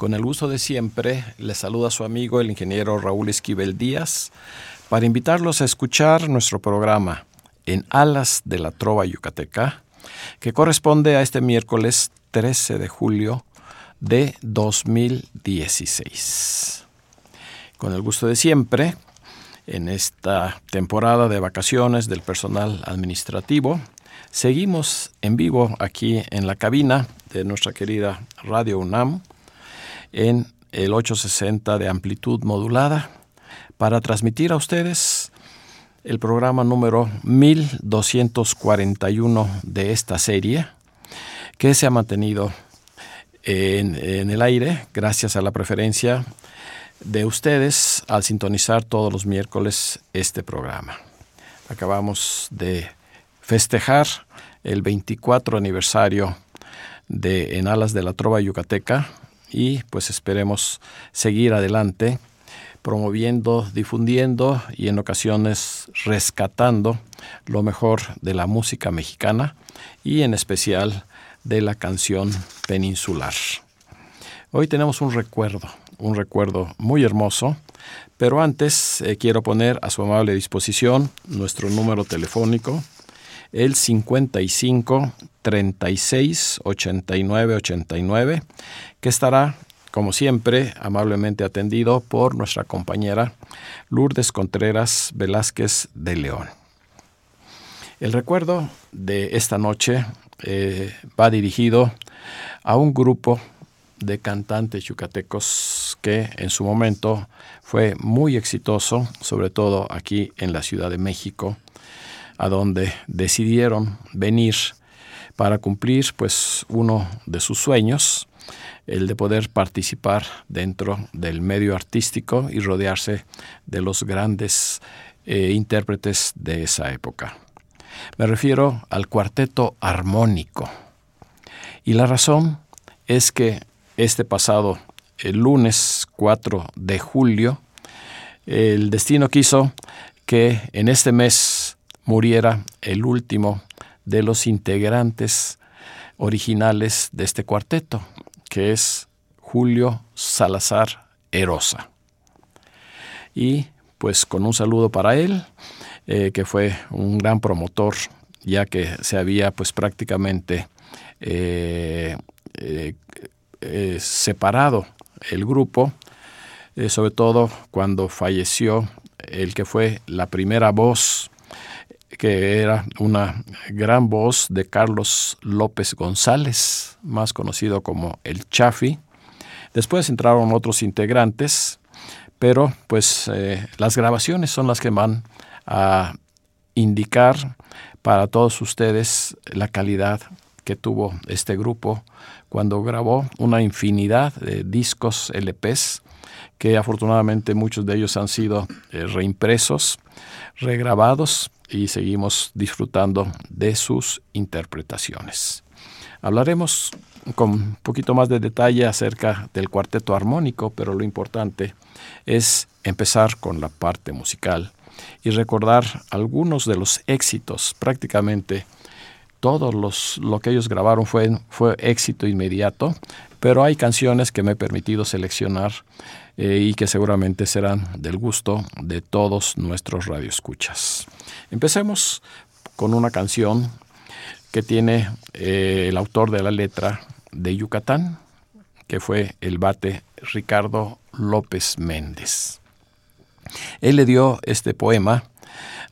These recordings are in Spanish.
Con el uso de siempre, le saluda su amigo el ingeniero Raúl Esquivel Díaz para invitarlos a escuchar nuestro programa En Alas de la Trova Yucateca, que corresponde a este miércoles 13 de julio de 2016. Con el gusto de siempre, en esta temporada de vacaciones del personal administrativo, seguimos en vivo aquí en la cabina de nuestra querida Radio UNAM en el 860 de amplitud modulada para transmitir a ustedes el programa número 1241 de esta serie que se ha mantenido en, el aire gracias a la preferencia de ustedes al sintonizar todos los miércoles este programa. Acabamos de festejar el 24 aniversario de En Alas de la Trova Yucateca y pues esperemos seguir adelante promoviendo, difundiendo y en ocasiones rescatando lo mejor de la música mexicana y en especial de la canción peninsular. Hoy tenemos un recuerdo, un recuerdo muy hermoso, pero antes eh, quiero poner a su amable disposición nuestro número telefónico, el 55 36 89 89, que estará, como siempre, amablemente atendido por nuestra compañera Lourdes Contreras Velázquez de León. El recuerdo de esta noche eh, va dirigido a un grupo de cantantes yucatecos que en su momento fue muy exitoso, sobre todo aquí en la Ciudad de México, a donde decidieron venir para cumplir pues uno de sus sueños, el de poder participar dentro del medio artístico y rodearse de los grandes eh, intérpretes de esa época. Me refiero al cuarteto armónico. Y la razón es que este pasado el lunes 4 de julio, el destino quiso que en este mes muriera el último de los integrantes originales de este cuarteto, que es Julio Salazar Erosa. Y pues con un saludo para él, eh, que fue un gran promotor, ya que se había pues prácticamente eh, eh, separado el grupo, sobre todo cuando falleció el que fue la primera voz, que era una gran voz de Carlos López González, más conocido como el Chafi. Después entraron otros integrantes, pero pues eh, las grabaciones son las que van a indicar para todos ustedes la calidad que tuvo este grupo cuando grabó una infinidad de discos LPs que afortunadamente muchos de ellos han sido eh, reimpresos, regrabados y seguimos disfrutando de sus interpretaciones. Hablaremos con un poquito más de detalle acerca del cuarteto armónico, pero lo importante es empezar con la parte musical y recordar algunos de los éxitos prácticamente todos los, lo que ellos grabaron fue, fue éxito inmediato, pero hay canciones que me he permitido seleccionar eh, y que seguramente serán del gusto de todos nuestros radioescuchas. Empecemos con una canción que tiene eh, el autor de la letra de Yucatán, que fue el bate Ricardo López Méndez. Él le dio este poema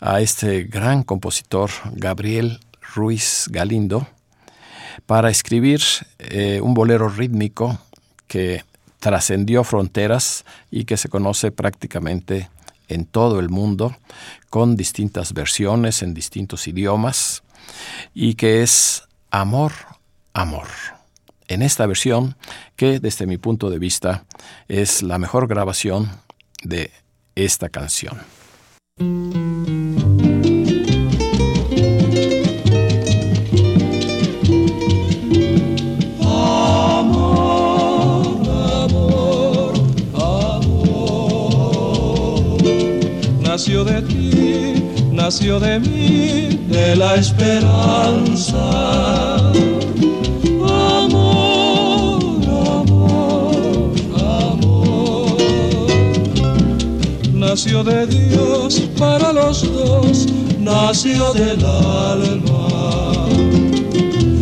a este gran compositor Gabriel Ruiz Galindo para escribir eh, un bolero rítmico que trascendió fronteras y que se conoce prácticamente en todo el mundo con distintas versiones en distintos idiomas y que es Amor, Amor. en esta versión que desde mi punto de vista es la mejor grabación de esta canción. Nació de ti, nació de mí, de la esperanza. Amor, amor, amor. Nació de Dios para los dos, nació del alma.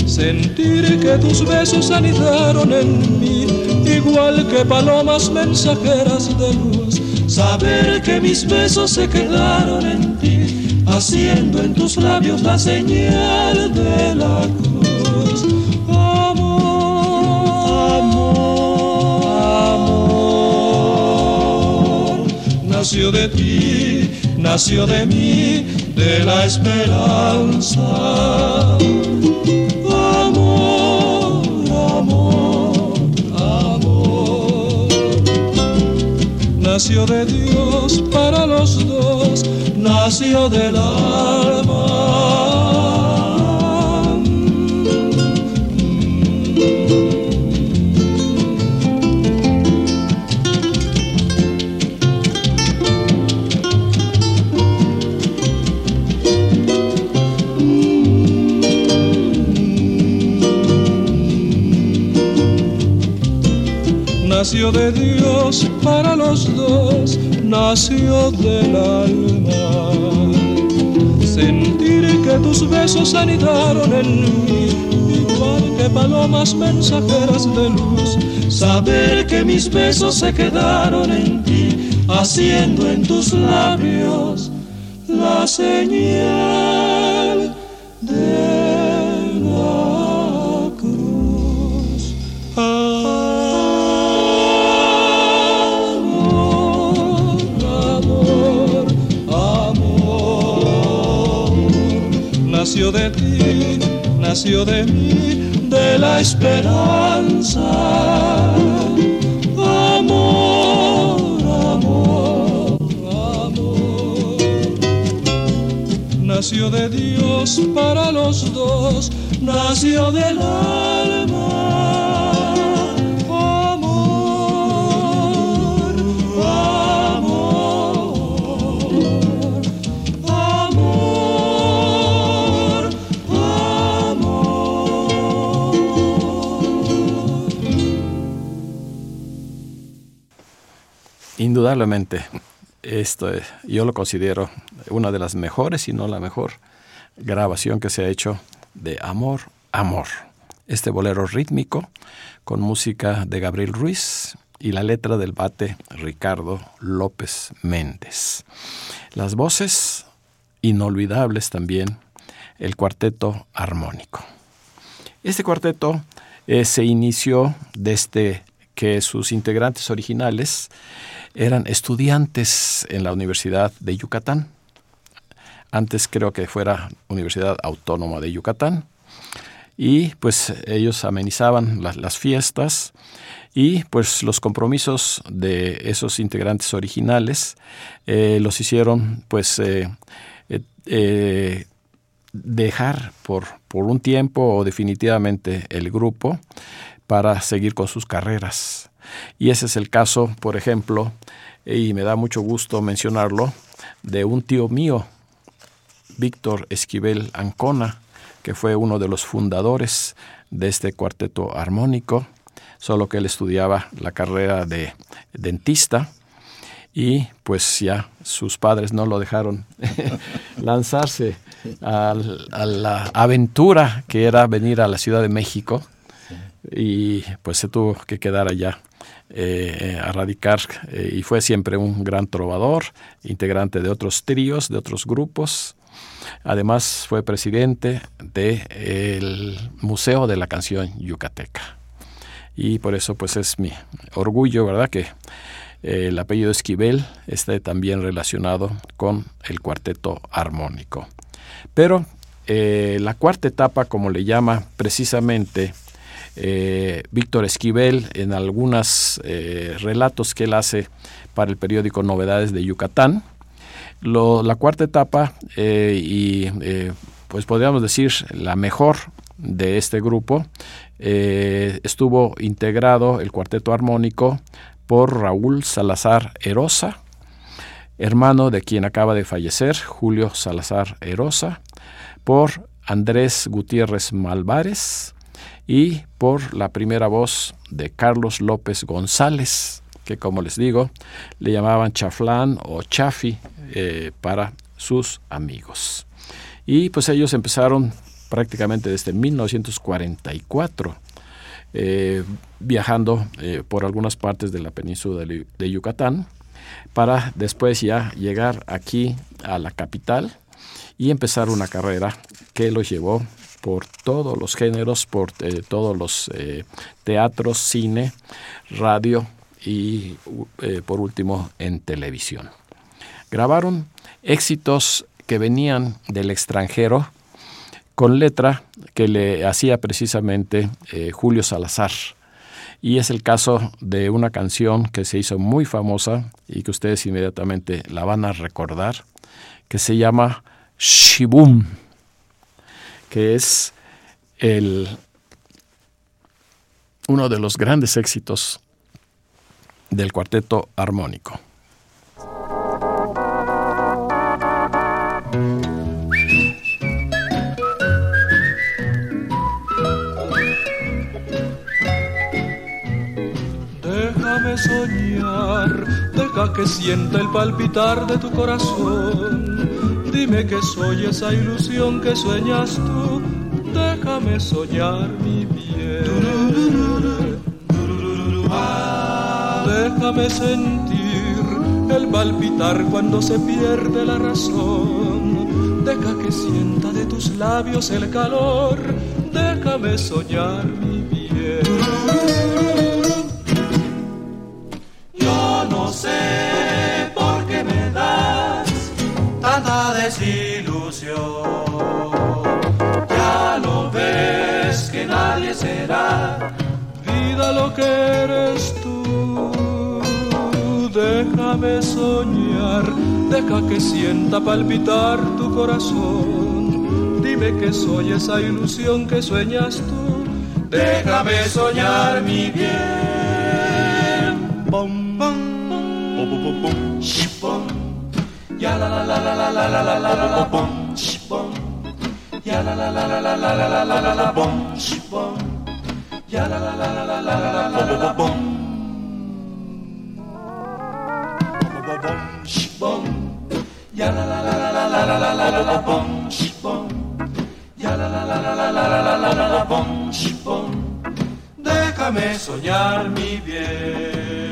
Sentir que tus besos anidaron en mí, igual que palomas mensajeras de luz Saber que mis besos se quedaron en ti, haciendo en tus labios la señal de la cruz. Amor, amor, amor. Nació de ti, nació de mí, de la esperanza nació de Dios para los dos, nació del alma. nació de Dios para los dos, nació del alma. Sentir que tus besos anidaron en mí, igual que palomas mensajeras de luz. Saber que mis besos se quedaron en ti, haciendo en tus labios la señal nació de mí, de la esperanza. Amor, amor, amor. Nació de Dios para los dos, nació del alma. Indudablemente, esto yo lo considero una de las mejores, si no la mejor, grabación que se ha hecho de Amor, Amor. Este bolero rítmico con música de Gabriel Ruiz y la letra del bate Ricardo López Méndez. Las voces inolvidables también, el cuarteto armónico. Este cuarteto eh, se inició desde que sus integrantes originales eran estudiantes en la Universidad de Yucatán. Antes creo que fuera Universidad Autónoma de Yucatán. Y pues ellos amenizaban las, fiestas y pues los compromisos de esos integrantes originales eh, los hicieron pues eh, eh, dejar por, por un tiempo o definitivamente el grupo para seguir con sus carreras. Y ese es el caso, por ejemplo, y me da mucho gusto mencionarlo, de un tío mío, Víctor Esquivel Ancona, que fue uno de los fundadores de este cuarteto armónico, solo que él estudiaba la carrera de dentista y pues ya sus padres no lo dejaron lanzarse a, la aventura que era venir a la Ciudad de México y pues se tuvo que quedar allá eh, a radicar eh, y fue siempre un gran trovador, integrante de otros tríos, de otros grupos. Además fue presidente del Museo de la Canción Yucateca. Y por eso pues es mi orgullo, ¿verdad? Que eh, el apellido Esquivel esté también relacionado con el cuarteto armónico. Pero la cuarta etapa, como le llama precisamente eh, Víctor Esquivel en algunos eh, relatos que él hace para el periódico Novedades de Yucatán. la cuarta etapa y pues podríamos decir la mejor de este grupo estuvo integrado el cuarteto armónico por Raúl Salazar Erosa, hermano de quien acaba de fallecer, Julio Salazar Erosa, por Andrés Gutiérrez Malvares y por la primera voz de Carlos López González, que como les digo, le llamaban Chaflán o Chafi eh, para sus amigos. Y pues ellos empezaron prácticamente desde 1944 eh, viajando eh, por algunas partes de la península de, Yucatán para después ya llegar aquí a la capital y empezar una carrera que los llevó por todos los géneros, por eh, todos los teatros, cine, radio y por último en televisión. Grabaron éxitos que venían del extranjero con letra que le hacía precisamente eh, Julio Salazar. Y es el caso de una canción que se hizo muy famosa y que ustedes inmediatamente la van a recordar, que se llama Shibum, que es el, uno de los grandes éxitos del cuarteto armónico. soñar, deja que sienta el palpitar de tu corazón. Dime que soy esa ilusión que sueñas tú, déjame soñar mi bien. Déjame sentir el palpitar cuando se pierde la razón. Deja que sienta de tus labios el calor, déjame soñar mi bien. sé por qué que nadie será vida lo que eres tú. Déjame soñar, deja que sienta palpitar tu corazón. Dime que soy esa ilusión que sueñas tú. Déjame soñar mi bien. Bom Ya la la la la la la la la la la la bom bom. Ya la la la la la la la la la la la bom bom. Ya la la la la la la la la la la bom. Bom Ya la la la la la la la la la la la bom bom. Ya la la la la la la la la la la la bom bom. Déjame soñar mi bien.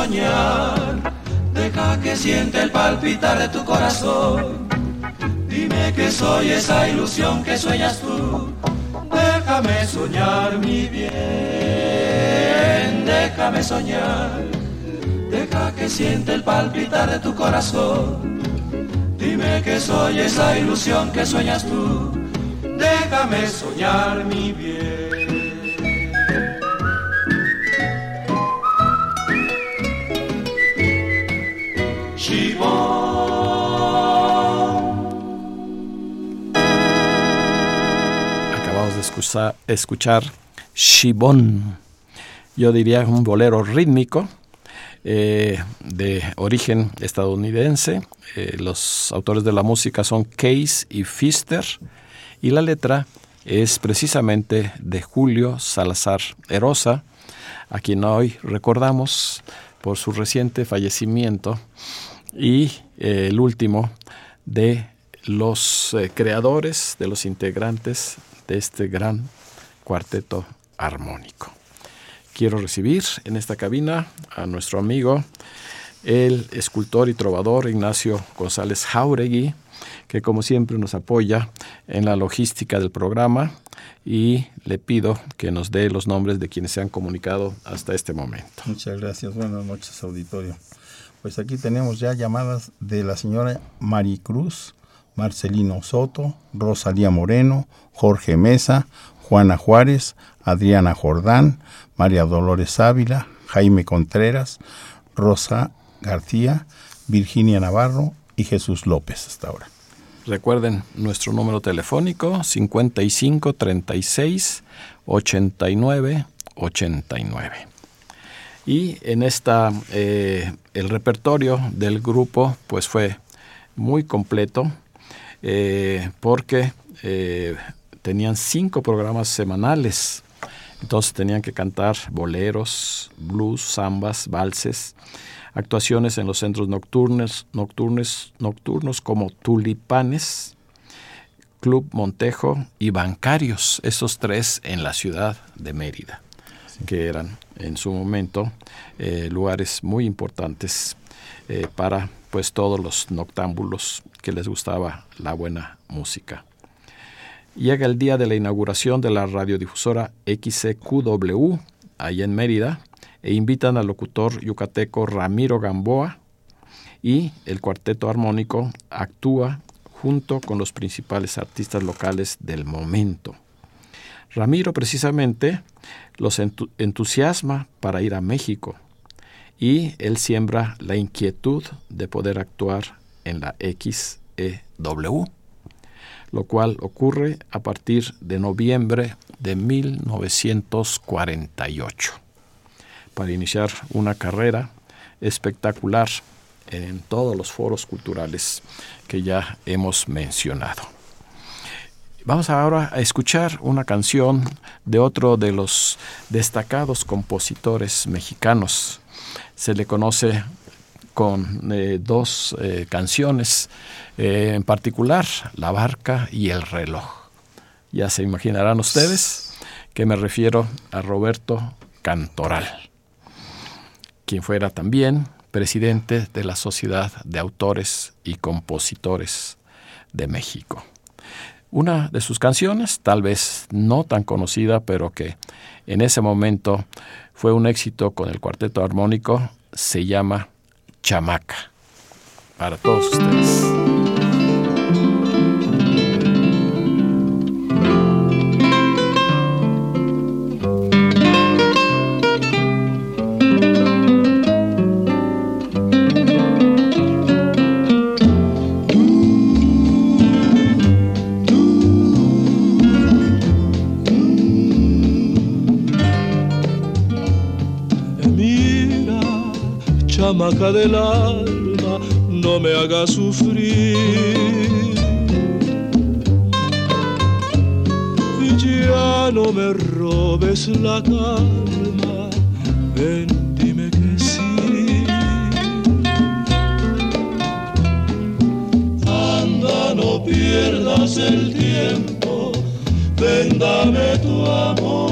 Soñar, deja que siente el palpitar de tu corazón. Dime que soy esa ilusión que sueñas tú. Déjame soñar mi bien, déjame soñar. Deja que siente el palpitar de tu corazón. Dime que soy esa ilusión que sueñas tú. Déjame soñar mi bien. Escuchar Shibón. Yo diría un bolero rítmico eh, de origen estadounidense. Eh, los autores de la música son Case y Pfister y la letra es precisamente de Julio Salazar Erosa, a quien hoy recordamos por su reciente fallecimiento y eh, el último de los creadores, de los integrantes de este gran cuarteto armónico. Quiero recibir en esta cabina a nuestro amigo, el escultor y trovador Ignacio González Jauregui, que como siempre nos apoya en la logística del programa y le pido que nos dé los nombres de quienes se han comunicado hasta este momento. Muchas gracias. Buenas noches, auditorio. Pues aquí tenemos ya llamadas de la señora Maricruz, Marcelino Soto, Rosalía Moreno, Jorge Mesa, Juana Juárez, Adriana Jordán, María Dolores Ávila, Jaime Contreras, Rosa García, Virginia Navarro y Jesús López hasta ahora. Recuerden nuestro número telefónico 55 36 89 89. Y en esta eh, el repertorio del grupo pues fue muy completo eh, porque eh, tenían cinco programas semanales. Entonces tenían que cantar boleros, blues, zambas, valses, actuaciones en los centros nocturnos, nocturnos, nocturnos como Tulipanes, Club Montejo y Bancarios, esos tres en la ciudad de Mérida, que eran en su momento eh, lugares muy importantes eh, para pues todos los noctámbulos que les gustaba la buena música. Llega el día de la inauguración de la radiodifusora XCQW, ahí en Mérida, e invitan al locutor yucateco Ramiro Gamboa y el cuarteto armónico actúa junto con los principales artistas locales del momento. Ramiro precisamente los entusiasma para ir a México y él siembra la inquietud de poder actuar en la XEW, lo cual ocurre a partir de noviembre de 1948 para iniciar una carrera espectacular en todos los foros culturales que ya hemos mencionado. Vamos ahora a escuchar una canción de otro de los destacados compositores mexicanos. Se le conoce con eh, dos eh, canciones, eh, en particular La barca y el reloj. Ya se imaginarán ustedes que me refiero a Roberto Cantoral quien fuera también presidente de la Sociedad de Autores y Compositores de México. Una de sus canciones, tal vez no tan conocida, pero que en ese momento fue un éxito con el cuarteto armónico, se llama Chamaca. Para todos ustedes. Chamaca del alma, no me hagas sufrir. Ya no me robes la calma, ven, que sí. Anda, no pierdas el tiempo, ven, dame tu amor.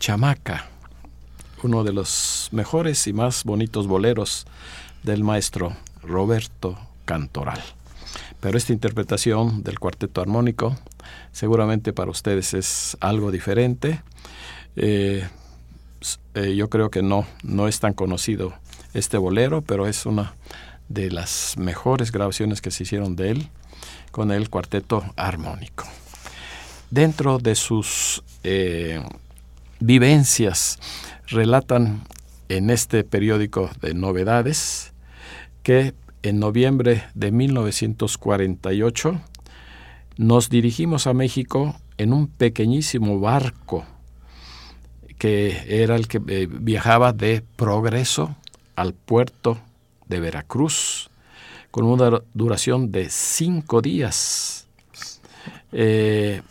Chamaca, uno de los mejores y más bonitos boleros del maestro Roberto Cantoral. Pero esta interpretación del cuarteto armónico seguramente para ustedes es algo diferente. Eh, eh, yo creo que no, no es tan conocido este bolero, pero es una de las mejores grabaciones que se hicieron de él con el cuarteto armónico. Dentro de sus eh, vivencias relatan en este periódico de novedades que en noviembre de 1948 nos dirigimos a México en un pequeñísimo barco que era el que eh, viajaba de Progreso al puerto de Veracruz con una duración de cinco días. Eh,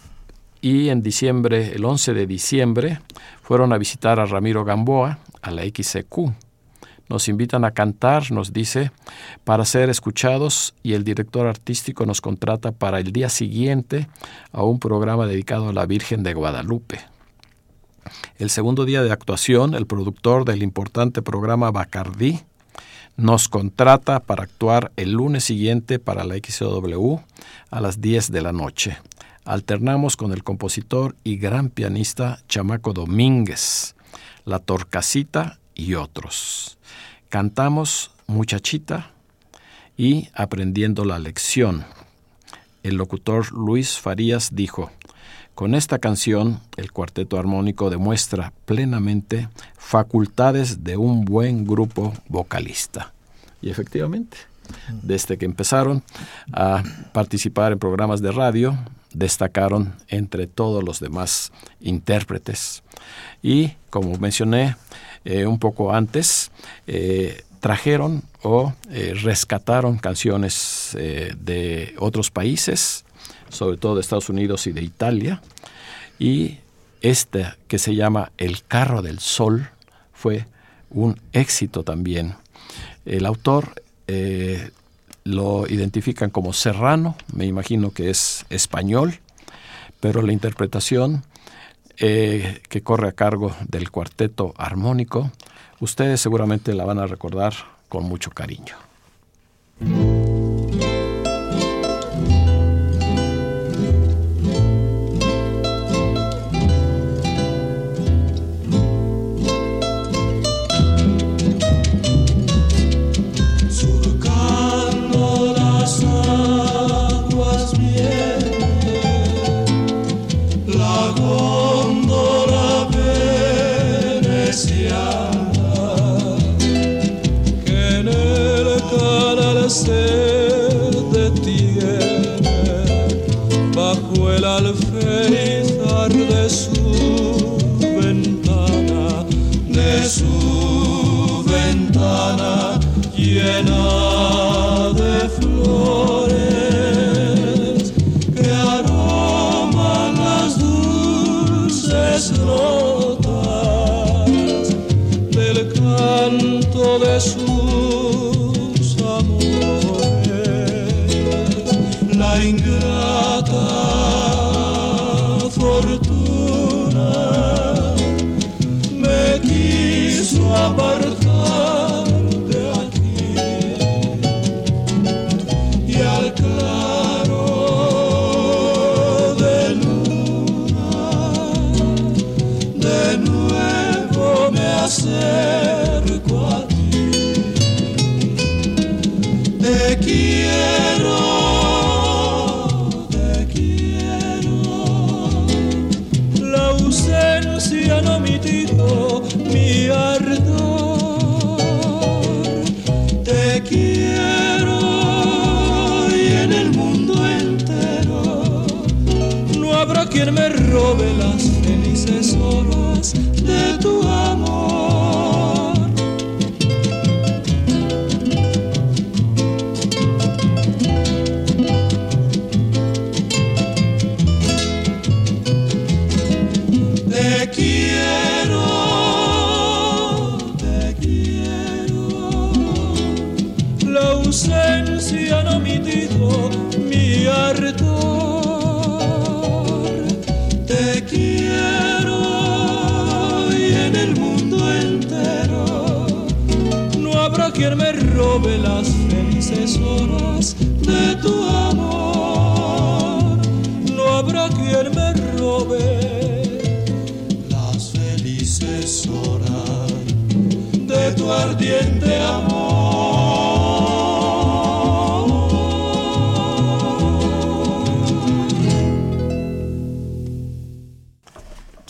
y en diciembre, el 11 de diciembre, fueron a visitar a Ramiro Gamboa a la XCQ. Nos invitan a cantar, nos dice, para ser escuchados y el director artístico nos contrata para el día siguiente a un programa dedicado a la Virgen de Guadalupe. El segundo día de actuación, el productor del importante programa Bacardí nos contrata para actuar el lunes siguiente para la XW a las 10 de la noche alternamos con el compositor y gran pianista Chamaco Domínguez, La Torcasita y otros. Cantamos Muchachita y Aprendiendo la Lección. El locutor Luis Farías dijo, con esta canción, el cuarteto armónico demuestra plenamente facultades de un buen grupo vocalista. Y efectivamente, desde que empezaron a participar en programas de radio, destacaron entre todos los demás intérpretes. Y, como mencioné eh, un poco antes, eh, trajeron o eh, rescataron canciones de otros países, sobre todo de Estados Unidos y de Italia, y esta que se llama El carro del sol fue un éxito también. El autor lo identifican como serrano, me imagino que es español, pero la interpretación eh, que corre a cargo del cuarteto armónico, ustedes seguramente la van a recordar con mucho cariño. Luna.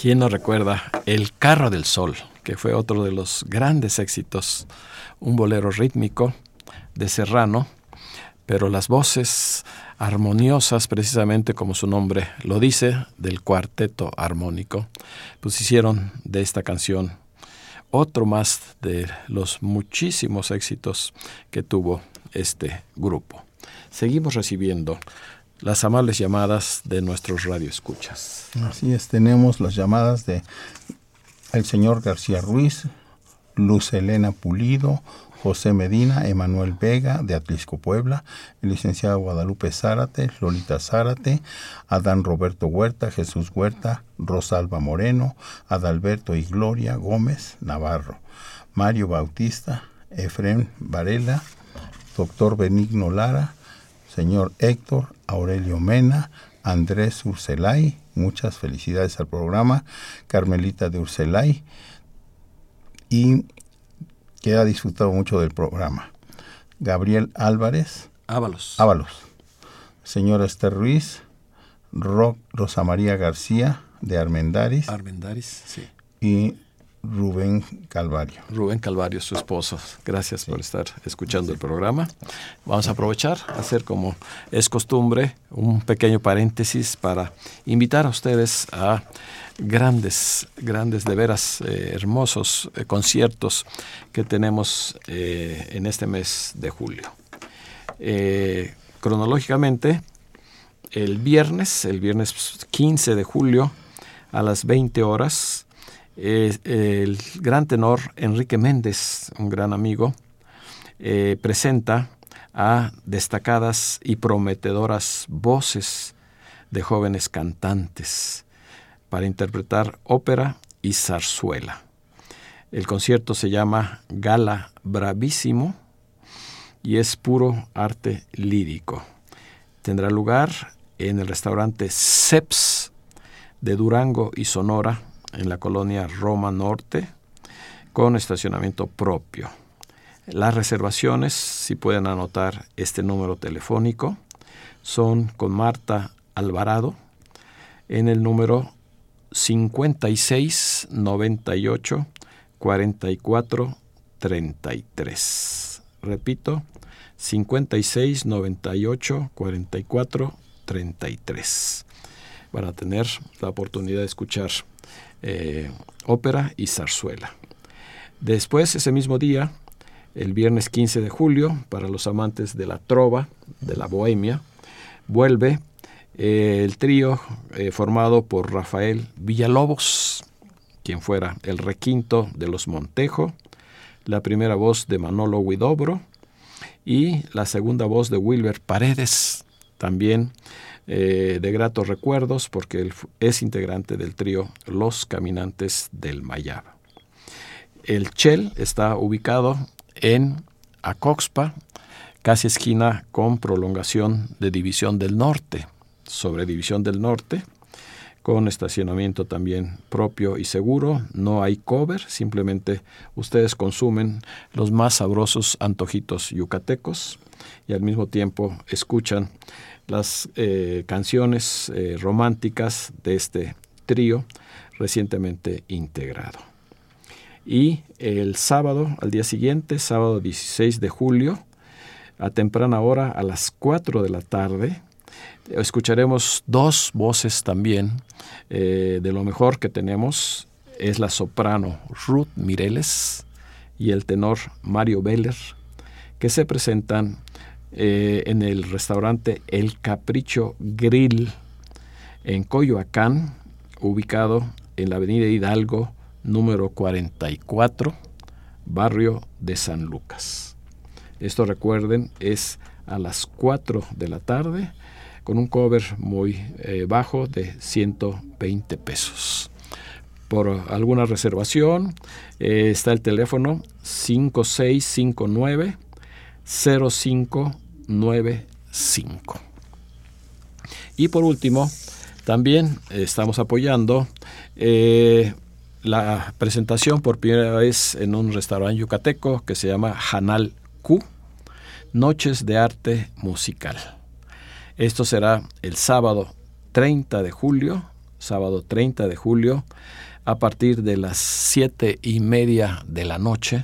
¿Quién no recuerda El Carro del Sol, que fue otro de los grandes éxitos, un bolero rítmico de Serrano, pero las voces armoniosas, precisamente como su nombre lo dice, del cuarteto armónico, pues hicieron de esta canción otro más de los muchísimos éxitos que tuvo este grupo. Seguimos recibiendo las amables llamadas de nuestros radioescuchas. Así es, tenemos las llamadas de el señor García Ruiz, Luz Elena Pulido, José Medina, Emanuel Vega de Atlisco, Puebla, el licenciado Guadalupe Zárate, Lolita Zárate, Adán Roberto Huerta, Jesús Huerta, Rosalba Moreno, Adalberto y Gloria Gómez Navarro, Mario Bautista, Efrén Varela, doctor Benigno Lara, señor Héctor Aurelio Mena, Andrés Urselay, muchas felicidades al programa, Carmelita de Urselay, y que ha disfrutado mucho del programa. Gabriel Álvarez. Ábalos. Ábalos. Señora Esther Ruiz, Rosa María García de Armendaris. Armendaris, sí. Y Rubén Calvario. Rubén Calvario, su esposo. Gracias por estar escuchando el programa. Vamos a aprovechar, hacer como es costumbre, un pequeño paréntesis para invitar a ustedes a grandes, grandes, de veras eh, hermosos eh, conciertos que tenemos eh, en este mes de julio. cronológicamente, el viernes, el viernes 15 de julio, a las 20 horas, el gran tenor Enrique Méndez, un gran amigo, eh, presenta a destacadas y prometedoras voces de jóvenes cantantes para interpretar ópera y zarzuela. El concierto se llama Gala Bravísimo y es puro arte lírico. Tendrá lugar en el restaurante Ceps de Durango y Sonora en la colonia Roma Norte con estacionamiento propio. Las reservaciones, si pueden anotar este número telefónico, son con Marta Alvarado en el número 56 98 44 33. Repito, 56 98 44 33. Van a tener la oportunidad de escuchar eh, ópera y zarzuela. Después, ese mismo día, el viernes 15 de julio, para los amantes de la trova, de la bohemia, vuelve eh, el trío eh, formado por Rafael Villalobos, quien fuera el requinto de los Montejo, la primera voz de Manolo Huidobro y la segunda voz de Wilber Paredes, también eh, de gratos recuerdos porque él es integrante del trío Los Caminantes del Mayab. El Chel está ubicado en Acoxpa, casi esquina con prolongación de División del Norte, sobre División del Norte, con estacionamiento también propio y seguro. No hay cover, simplemente ustedes consumen los más sabrosos antojitos yucatecos y al mismo tiempo escuchan las eh, canciones eh, románticas de este trío recientemente integrado. Y el sábado, al día siguiente, sábado 16 de julio, a temprana hora, a las 4 de la tarde, escucharemos dos voces también eh, de lo mejor que tenemos. Es la soprano Ruth Mireles y el tenor Mario Beller, que se presentan eh, en el restaurante El Capricho Grill en Coyoacán, ubicado en la avenida Hidalgo número 44, barrio de San Lucas. Esto recuerden es a las 4 de la tarde con un cover muy eh, bajo de 120 pesos. por alguna reservación, eh, está el teléfono 5659 0595. Y por último, también estamos apoyando eh, la presentación por primera vez en un restaurante yucateco que se llama Hanal Q, Noches de Arte Musical. Esto será el sábado 30 de julio, sábado 30 de julio, a partir de las siete y media de la noche,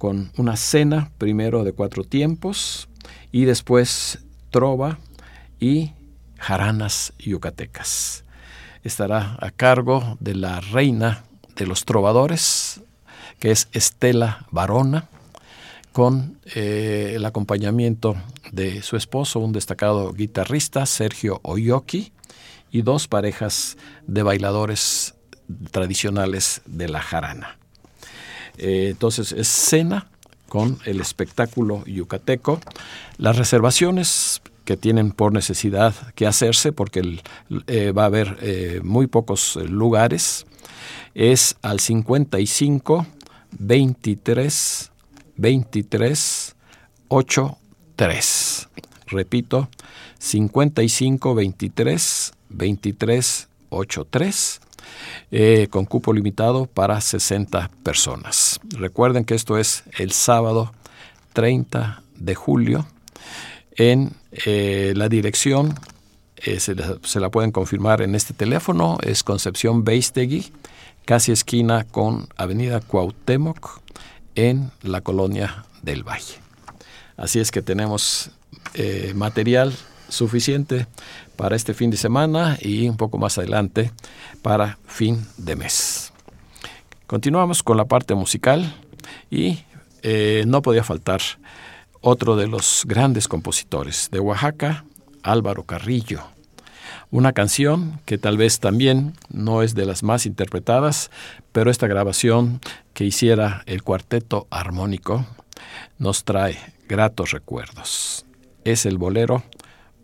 con una cena primero de cuatro tiempos y después trova y jaranas yucatecas. Estará a cargo de la reina de los trovadores, que es Estela Barona, con eh, el acompañamiento de su esposo, un destacado guitarrista, Sergio Oyoki, y dos parejas de bailadores tradicionales de la jarana. Eh, entonces es cena con el espectáculo yucateco. Las reservaciones que tienen por necesidad que hacerse, porque eh, va a haber eh, muy pocos lugares, es al 55 23 23 83. Repito, 55 23 23 83 eh, con cupo limitado para 60 personas. Recuerden que esto es el sábado 30 de julio en eh, la dirección, eh, se, la, pueden confirmar en este teléfono, es Concepción Beistegui, casi esquina con Avenida Cuauhtémoc en la colonia del Valle. Así es que tenemos material suficiente para este fin de semana y un poco más adelante para fin de mes. Continuamos con la parte musical y eh, no podía faltar otro de los grandes compositores de Oaxaca, Álvaro Carrillo. Una canción que tal vez también no es de las más interpretadas, pero esta grabación que hiciera el cuarteto armónico nos trae gratos recuerdos. Es el bolero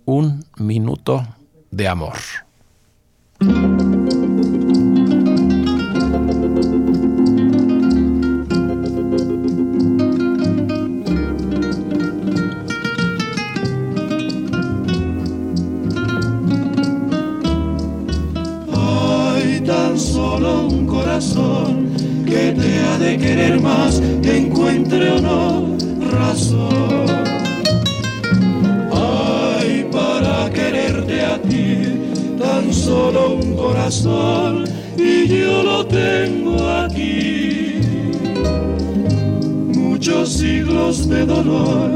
un minuto de amor. Hay tan solo un corazón que te ha de querer más, que encuentre o no solo un corazón y yo lo tengo aquí. Muchos siglos de dolor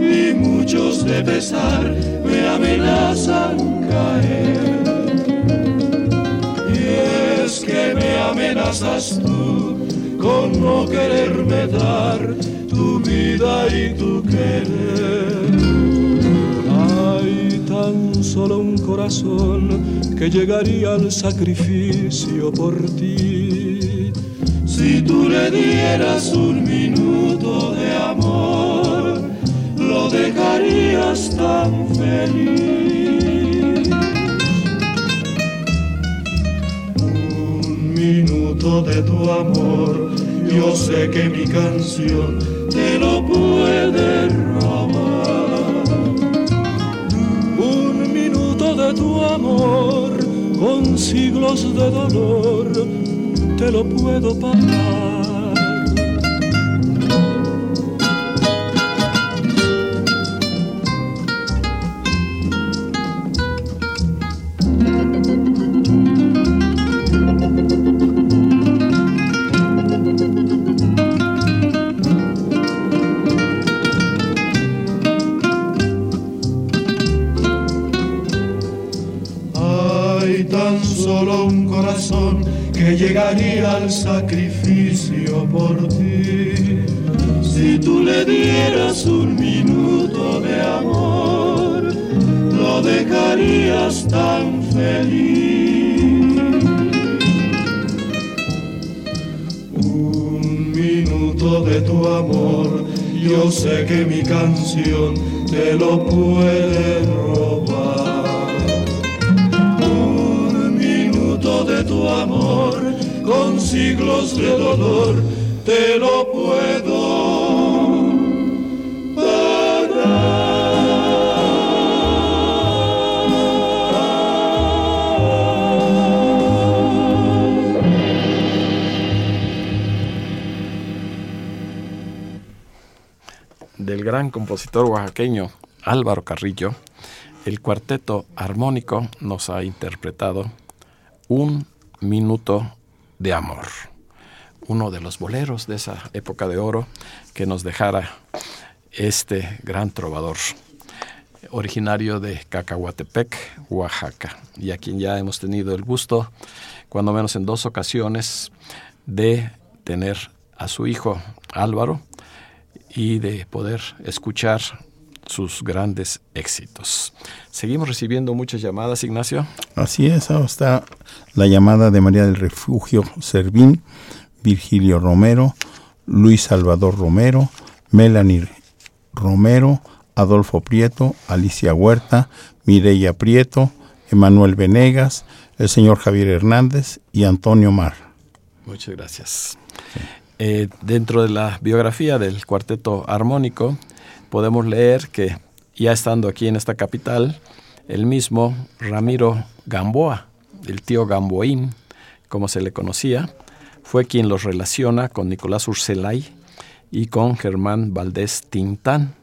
y muchos de pesar me amenazan caer. Y es que me amenazas tú con no quererme dar tu vida y tu querer tan solo un corazón que llegaría al sacrificio por ti. Si tú le dieras un minuto de amor, lo dejarías tan feliz. Un minuto de tu amor, yo sé que mi canción te lo puede robar. Tu amor con siglos de dolor, te lo puedo pagar. Sacrificio por ti. Si tú le dieras un minuto de amor, lo dejarías tan feliz. Un minuto de tu amor, yo sé que mi canción te lo puede de dolor, te lo puedo del gran compositor oaxaqueño Álvaro Carrillo, el cuarteto armónico nos ha interpretado Un Minuto de Amor, uno de los boleros de esa época de oro que nos dejara este gran trovador, originario de Cacahuatepec, Oaxaca, y a quien ya hemos tenido el gusto, cuando menos en dos ocasiones, de tener a su hijo Álvaro y de poder escuchar sus grandes éxitos. Seguimos recibiendo muchas llamadas, Ignacio. Así es, ahora está la llamada de María del Refugio Servín, Virgilio Romero, Luis Salvador Romero, Melanie Romero, Adolfo Prieto, Alicia Huerta, Mireya Prieto, Emanuel Venegas, el señor Javier Hernández y Antonio Mar. Muchas gracias. Eh, dentro de la biografía del cuarteto armónico, podemos leer que ya estando aquí en esta capital, el mismo Ramiro Gamboa, el tío Gamboín, como se le conocía, fue quien los relaciona con Nicolás Urselay y con Germán Valdés Tintán.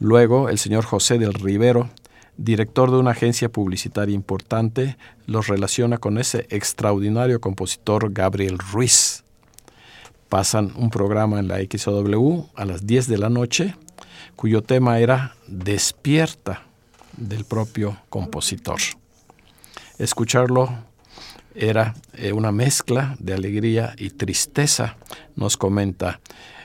Luego, el señor José del Rivero, director de una agencia publicitaria importante, los relaciona con ese extraordinario compositor Gabriel Ruiz. Pasan un programa en la XOW a las 10 de la noche cuyo tema era Despierta del propio compositor. Escucharlo era eh, una mezcla de alegría y tristeza, nos comenta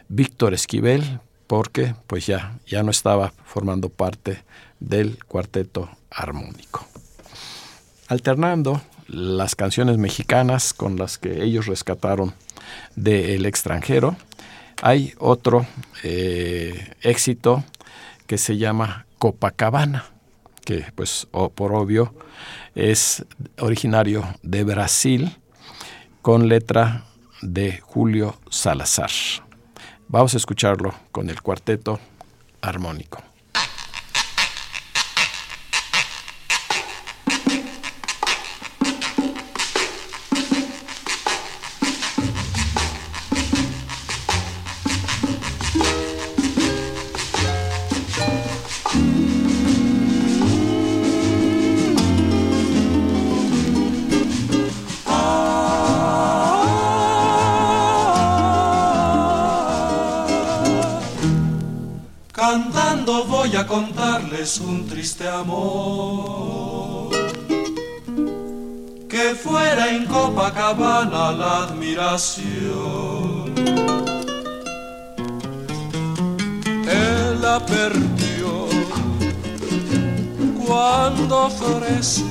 Víctor Esquivel, porque pues ya, ya no estaba formando parte del cuarteto armónico. Alternando las canciones mexicanas con las que ellos rescataron del extranjero, hay otro eh, éxito que se llama Copacabana, que pues por obvio es originario de Brasil con letra de Julio Salazar. Vamos a escucharlo con el cuarteto armónico. Contarles un triste amor. Que fuera en Copacabana la admiración. Él la perdió cuando ofreció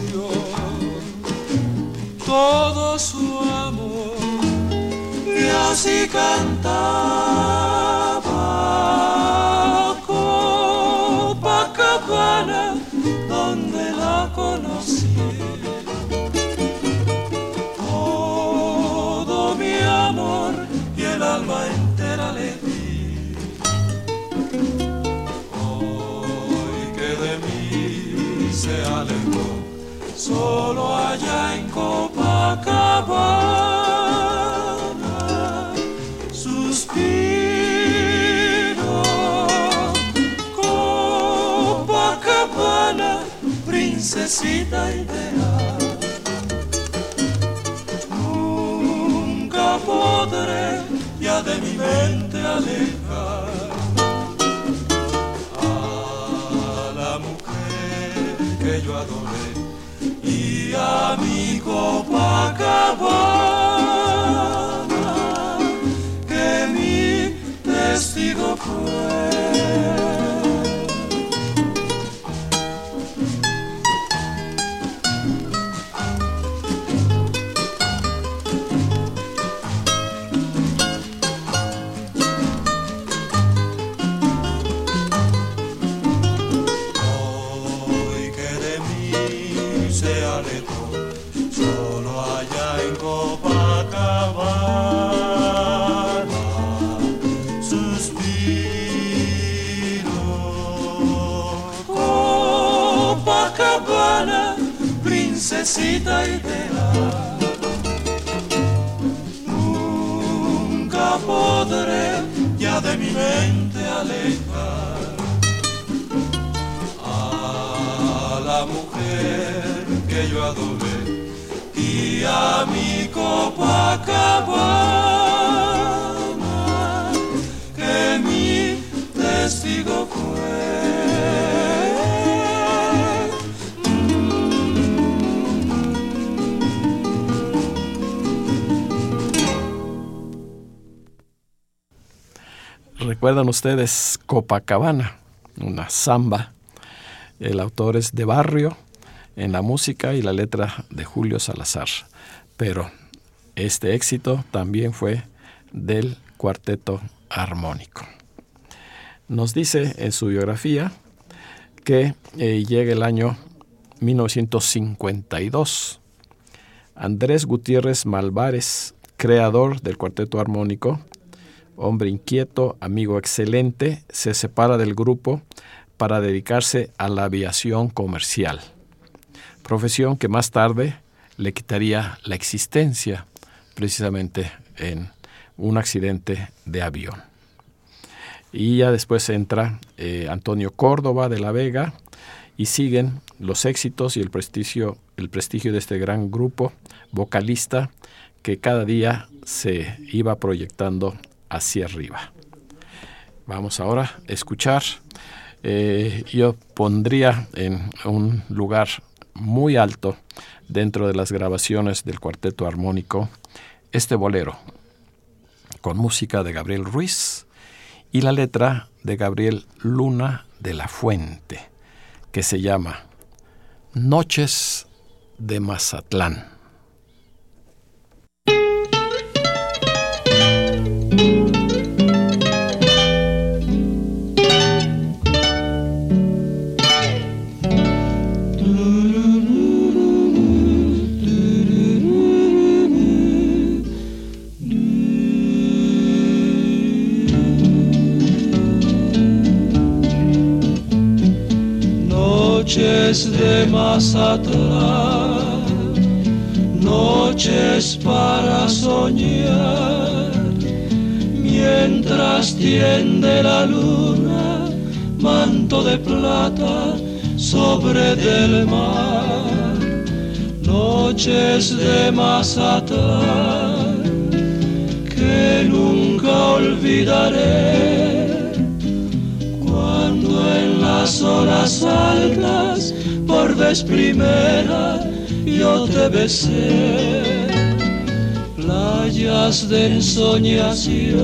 todo su amor y así cantaba Copacabana, suspiro. princesita ideal. Nunca podré ya de mi mente alejar Copacabana que mi testigo fue. Nochecita ideal. Nunca podré ya de mi mente alejar a la mujer que yo adoré y a mi Copacabana ¿Recuerdan ustedes Copacabana? Una samba. El autor es de Barrio en la música y la letra de Julio Salazar. Pero este éxito también fue del cuarteto armónico. Nos dice en su biografía que eh, llega el año 1952. Andrés Gutiérrez Malvares, creador del cuarteto armónico, hombre inquieto, amigo excelente, se separa del grupo para dedicarse a la aviación comercial, profesión que más tarde le quitaría la existencia precisamente en un accidente de avión. Y ya después entra eh, Antonio Córdoba de la Vega y siguen los éxitos y el prestigio, el prestigio de este gran grupo vocalista que cada día se iba proyectando hacia arriba. Vamos ahora a escuchar. Eh, yo pondría en un lugar muy alto dentro de las grabaciones del cuarteto armónico este bolero con música de Gabriel Ruiz y la letra de Gabriel Luna de la Fuente que se llama Noches de Mazatlán. De Mazatlán, noches para soñar, mientras tiende la luna, manto de plata sobre del mar, noches de Mazatlán, que nunca olvidaré en las horas altas por vez primera yo te besé, playas de ensoñación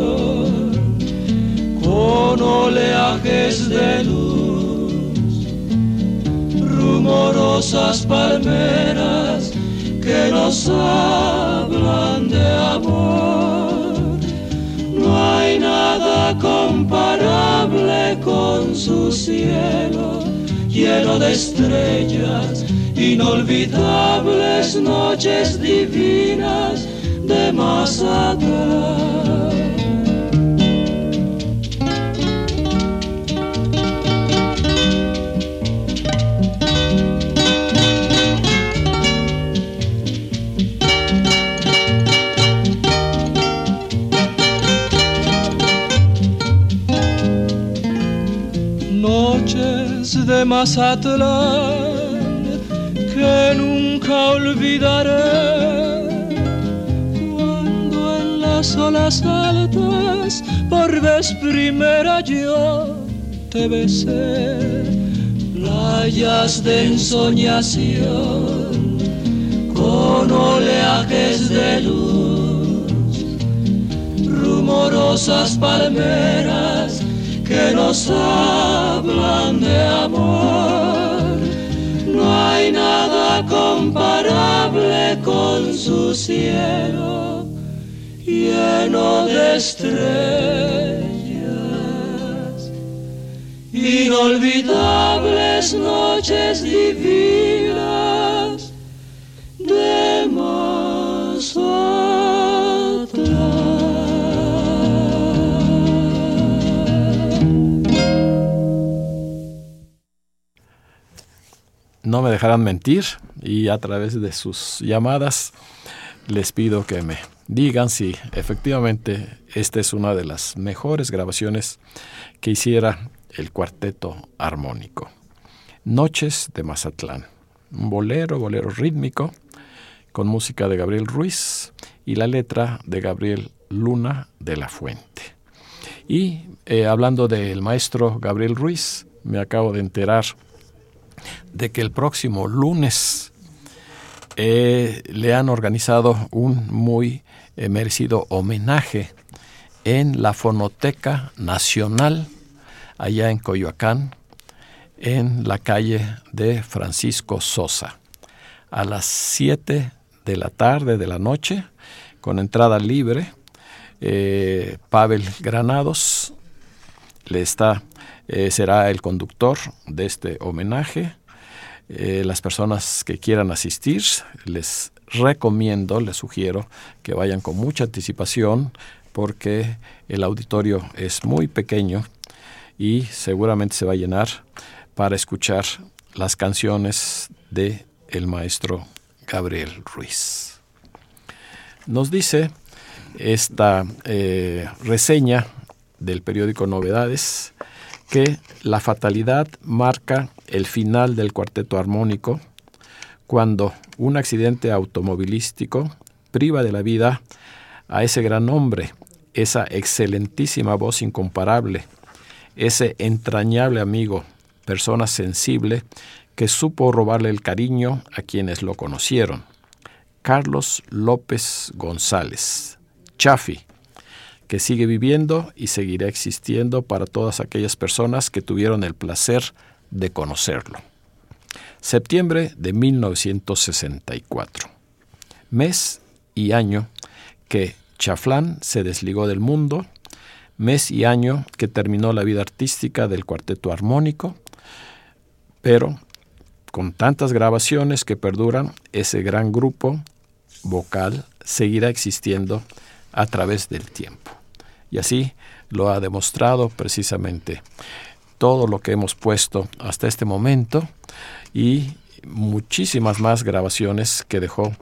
con oleajes de luz, rumorosas palmeras que nos hablan de amor. Comparable con su cielo lleno de estrellas, inolvidables noches divinas de más de Mazatlán que nunca olvidaré cuando en las olas altas por vez primera yo te besé. Playas de ensoñación con oleajes de luz rumorosas palmeras que nos hablan de amor. No hay nada comparable con su cielo lleno de estrellas, inolvidables noches divinas no me dejarán mentir y a través de sus llamadas les pido que me digan si efectivamente esta es una de las mejores grabaciones que hiciera el cuarteto armónico. Noches de Mazatlán, un bolero, bolero rítmico, con música de Gabriel Ruiz y la letra de Gabriel Luna de la Fuente. Y eh, hablando del maestro Gabriel Ruiz, me acabo de enterar de que el próximo lunes eh, le han organizado un muy eh, merecido homenaje en la Fonoteca Nacional, allá en Coyoacán, en la calle de Francisco Sosa, a las 7 de la tarde de la noche, con entrada libre. Eh, Pavel Granados le está, eh, será el conductor de este homenaje. Eh, las personas que quieran asistir, les recomiendo, les sugiero que vayan con mucha anticipación porque el auditorio es muy pequeño y seguramente se va a llenar para escuchar las canciones de el maestro Gabriel Ruiz. Nos dice esta eh, reseña del periódico Novedades que la fatalidad marca el final del cuarteto armónico cuando un accidente automovilístico priva de la vida a ese gran hombre, esa excelentísima voz incomparable, ese entrañable amigo, persona sensible que supo robarle el cariño a quienes lo conocieron. Carlos López González, Chafi, que sigue viviendo y seguirá existiendo para todas aquellas personas que tuvieron el placer de conocerlo. Septiembre de 1964. Mes y año que Chaflán se desligó del mundo, mes y año que terminó la vida artística del cuarteto armónico, pero con tantas grabaciones que perduran, ese gran grupo vocal seguirá existiendo a través del tiempo. Y así lo ha demostrado precisamente todo lo que hemos puesto hasta este momento y muchísimas más grabaciones que dejó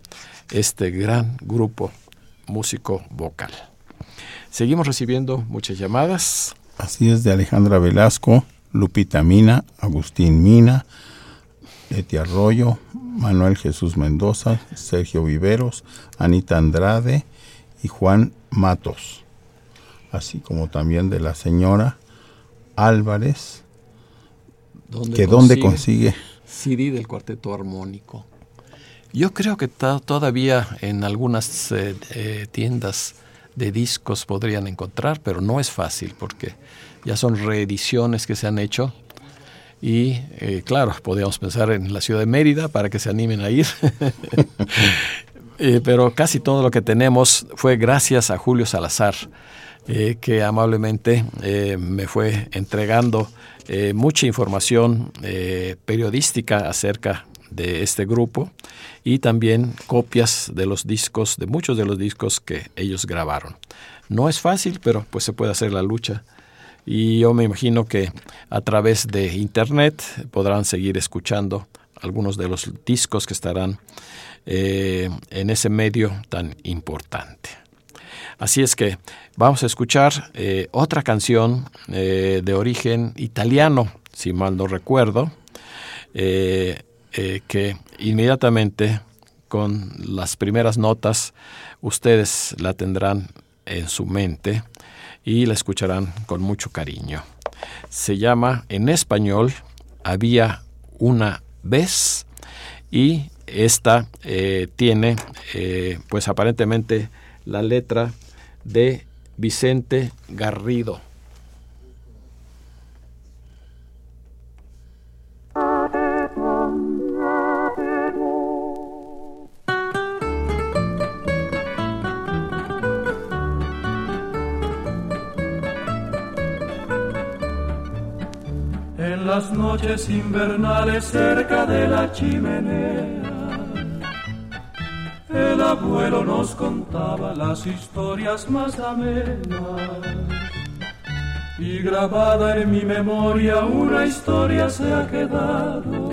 este gran grupo músico vocal. Seguimos recibiendo muchas llamadas. Así es de Alejandra Velasco, Lupita Mina, Agustín Mina, Leti Arroyo, Manuel Jesús Mendoza, Sergio Viveros, Anita Andrade y Juan Matos, así como también de la señora Álvarez, que dónde consigue CD del cuarteto armónico. Yo creo que todavía en algunas eh, eh, tiendas de discos podrían encontrar, pero no es fácil porque ya son reediciones que se han hecho y eh, claro, podríamos pensar en la ciudad de Mérida para que se animen a ir. Eh, pero casi todo lo que tenemos fue gracias a Julio Salazar, eh, que amablemente me fue entregando mucha información periodística acerca de este grupo y también copias de los discos, de muchos de los discos que ellos grabaron. No es fácil, pero pues se puede hacer la lucha y yo me imagino que a través de internet podrán seguir escuchando algunos de los discos que estarán eh, en ese medio tan importante. Así es que vamos a escuchar eh, otra canción eh, de origen italiano, si mal no recuerdo, que inmediatamente con las primeras notas ustedes la tendrán en su mente y la escucharán con mucho cariño. Se llama en español Había una vez y esta eh, tiene eh, pues aparentemente la letra de Vicente Garrido. Las noches invernales cerca de la chimenea. El abuelo nos contaba las historias más amenas. Y grabada en mi memoria una historia se ha quedado.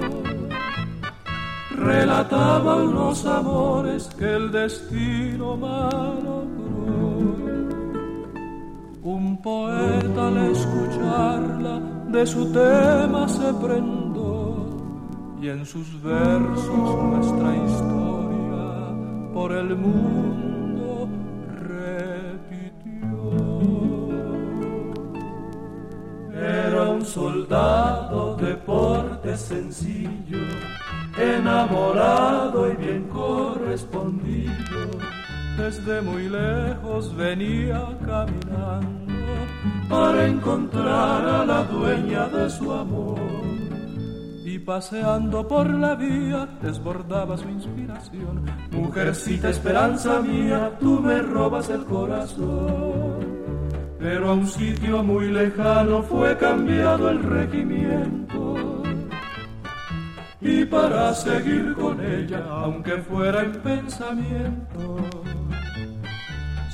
relataba unos amores que el destino malogró. Un poeta al escucharla de su tema se prendó y en sus versos nuestra historia por el mundo repitió. Era un soldado de porte sencillo enamorado y bien correspondido, desde muy lejos venía caminando para encontrar a la dueña de su amor. Y paseando por la vía desbordaba su inspiración. Mujercita esperanza mía, tú me robas el corazón. Pero a un sitio muy lejano fue cambiado el regimiento y para seguir con ella, aunque fuera en pensamiento,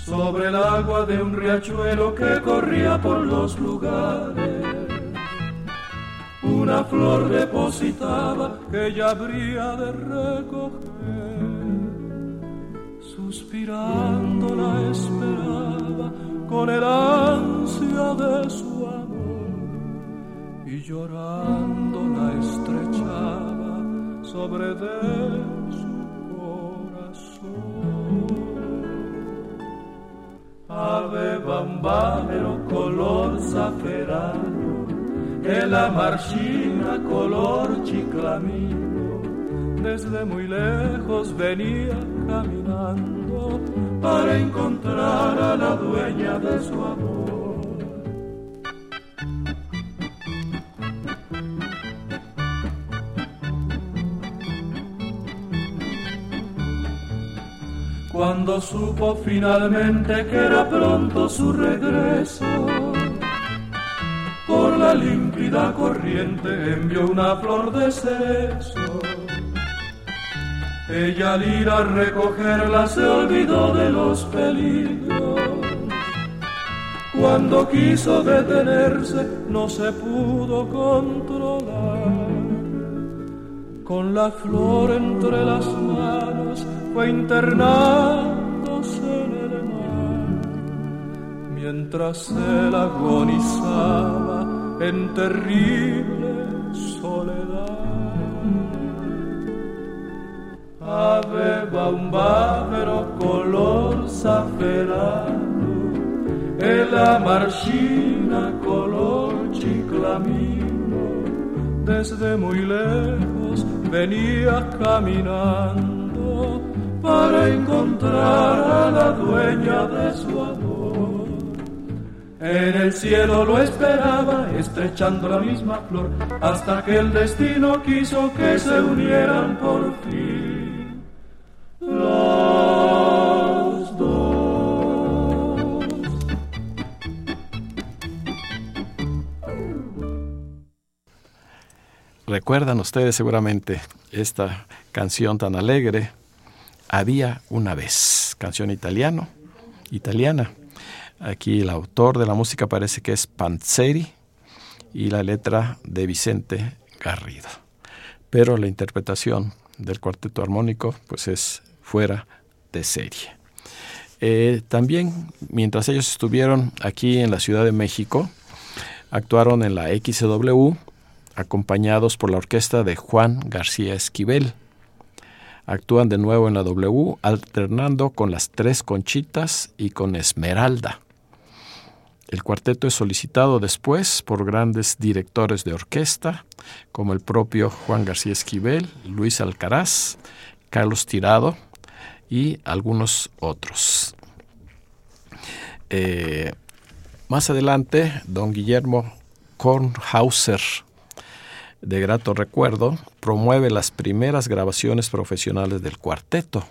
sobre el agua de un riachuelo que corría por los lugares. Una flor depositaba que ella habría de recoger, suspirando la esperaba con el ansia de su amor y llorando la estrechaba sobre de Ave bambamero color zaferano, en la marchina color chiclamino, desde muy lejos venía caminando para encontrar a la dueña de su amor. Cuando supo finalmente que era pronto su regreso, por la límpida corriente envió una flor de cerezo. Ella al ir a recogerla se olvidó de los peligros. Cuando quiso detenerse no se pudo controlar. Con la flor entre las manos fue internándose en el mar, mientras él agonizaba en terrible soledad. Ave bambáfero color zaferano, en la marchina color chiclamino, desde muy lejos venía caminando para encontrar a la dueña de su amor. En el cielo lo esperaba, estrechando la misma flor, hasta que el destino quiso que se unieran por fin los dos. Recuerdan ustedes seguramente esta canción tan alegre había una vez, canción italiano, italiana. Aquí el autor de la música parece que es Panzeri y la letra de Vicente Garrido. Pero la interpretación del cuarteto armónico pues es fuera de serie. Eh, también, mientras ellos estuvieron aquí en la Ciudad de México, actuaron en la XW, acompañados por la orquesta de Juan García Esquivel. Actúan de nuevo en la W, alternando con las tres conchitas y con Esmeralda. El cuarteto es solicitado después por grandes directores de orquesta, como el propio Juan García Esquivel, Luis Alcaraz, Carlos Tirado y algunos otros. Eh, más adelante, don Guillermo Kornhauser de grato recuerdo, promueve las primeras grabaciones profesionales del cuarteto,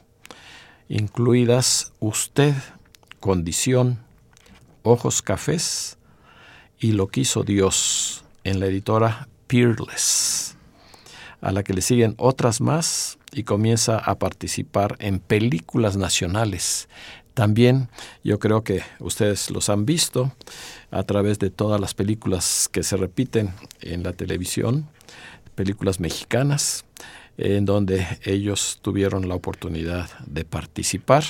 incluidas Usted, Condición, Ojos Cafés y Lo quiso Dios en la editora Peerless, a la que le siguen otras más y comienza a participar en películas nacionales. También yo creo que ustedes los han visto a través de todas las películas que se repiten en la televisión películas mexicanas. en donde ellos tuvieron la oportunidad de participar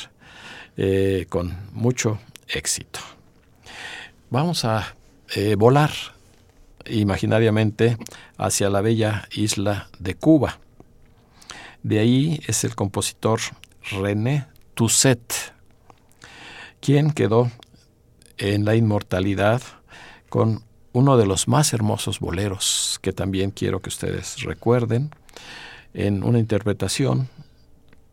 eh, con mucho éxito. Vamos a eh, volar imaginariamente hacia la bella isla de Cuba. De ahí es el compositor René Tousset, quien quedó en la inmortalidad con uno de los más hermosos boleros que también quiero que ustedes recuerden en una interpretación,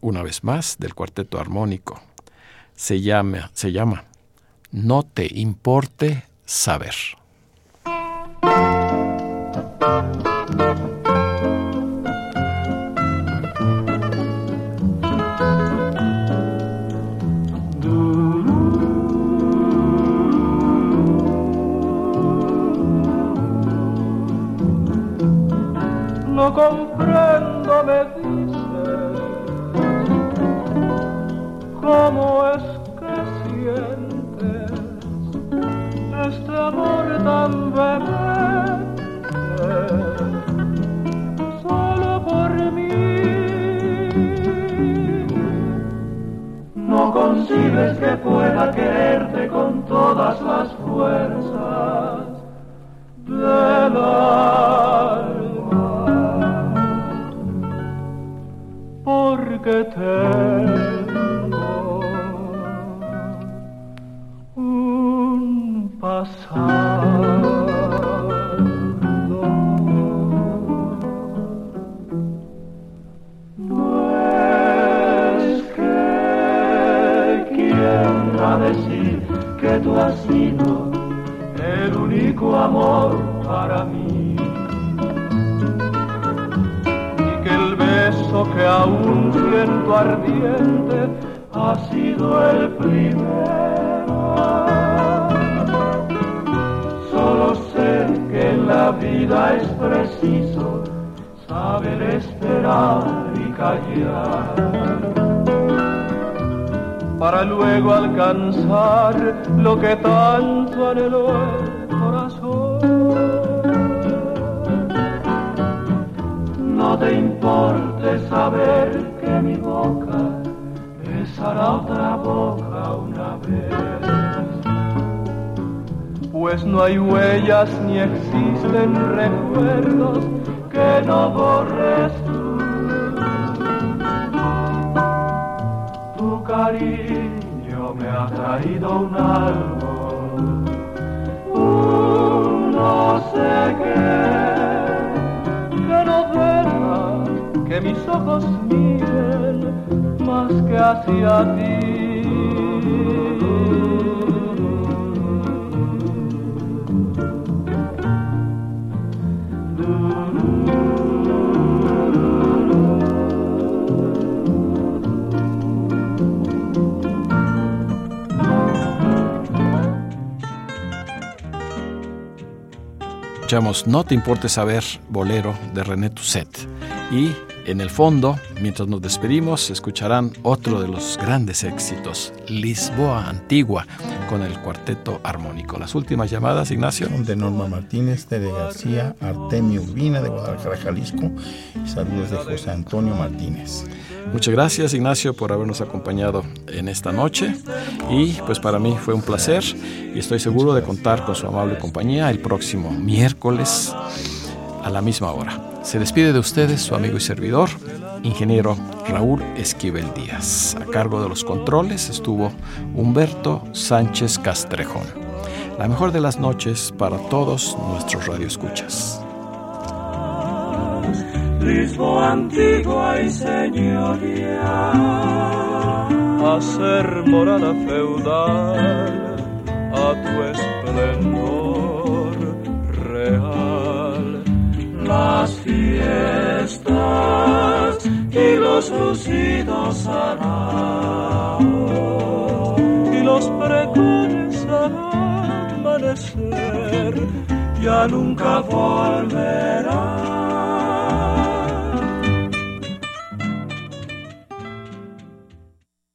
una vez más, del cuarteto armónico. Se llama, se llama No te importe saber. Comprendo, me dice, cómo es que sientes este amor tan vehemente solo por mí. No concibes que pueda quererte con todas las fuerzas del alma. Porque tengo un pasado. No es que quiera decir que tú has sido el único amor que aún siento ardiente ha sido el primero. Solo sé que en la vida es preciso saber esperar y callar para luego alcanzar lo que tanto anheló el corazón. No te importe saber que mi boca besará otra boca una vez, pues no hay huellas ni existen recuerdos que no borres tú. Tu cariño me ha traído un árbol, mis ojos miren más que hacia Escuchamos No te importe saber, bolero de René Tousset. Y en el fondo, mientras nos despedimos, escucharán otro de los grandes éxitos, Lisboa Antigua, con el cuarteto armónico. Las últimas llamadas, Ignacio. Son de Norma Martínez, Tere García, Artemio Urbina de Guadalajara, Jalisco y saludos de José Antonio Martínez. Muchas gracias Ignacio por habernos acompañado en esta noche y pues para mí fue un placer y estoy seguro de contar con su amable compañía el próximo miércoles a la misma hora. Se despide de ustedes su amigo y servidor, ingeniero Raúl Esquivel Díaz. A cargo de los controles estuvo Humberto Sánchez Castrejón. La mejor de las noches para todos nuestros radioescuchas. Lisboa antigua y señoría, a ser morada feudal, a tu esplendor Las fiestas y los lucidos y los pregones al amanecer ya nunca volverán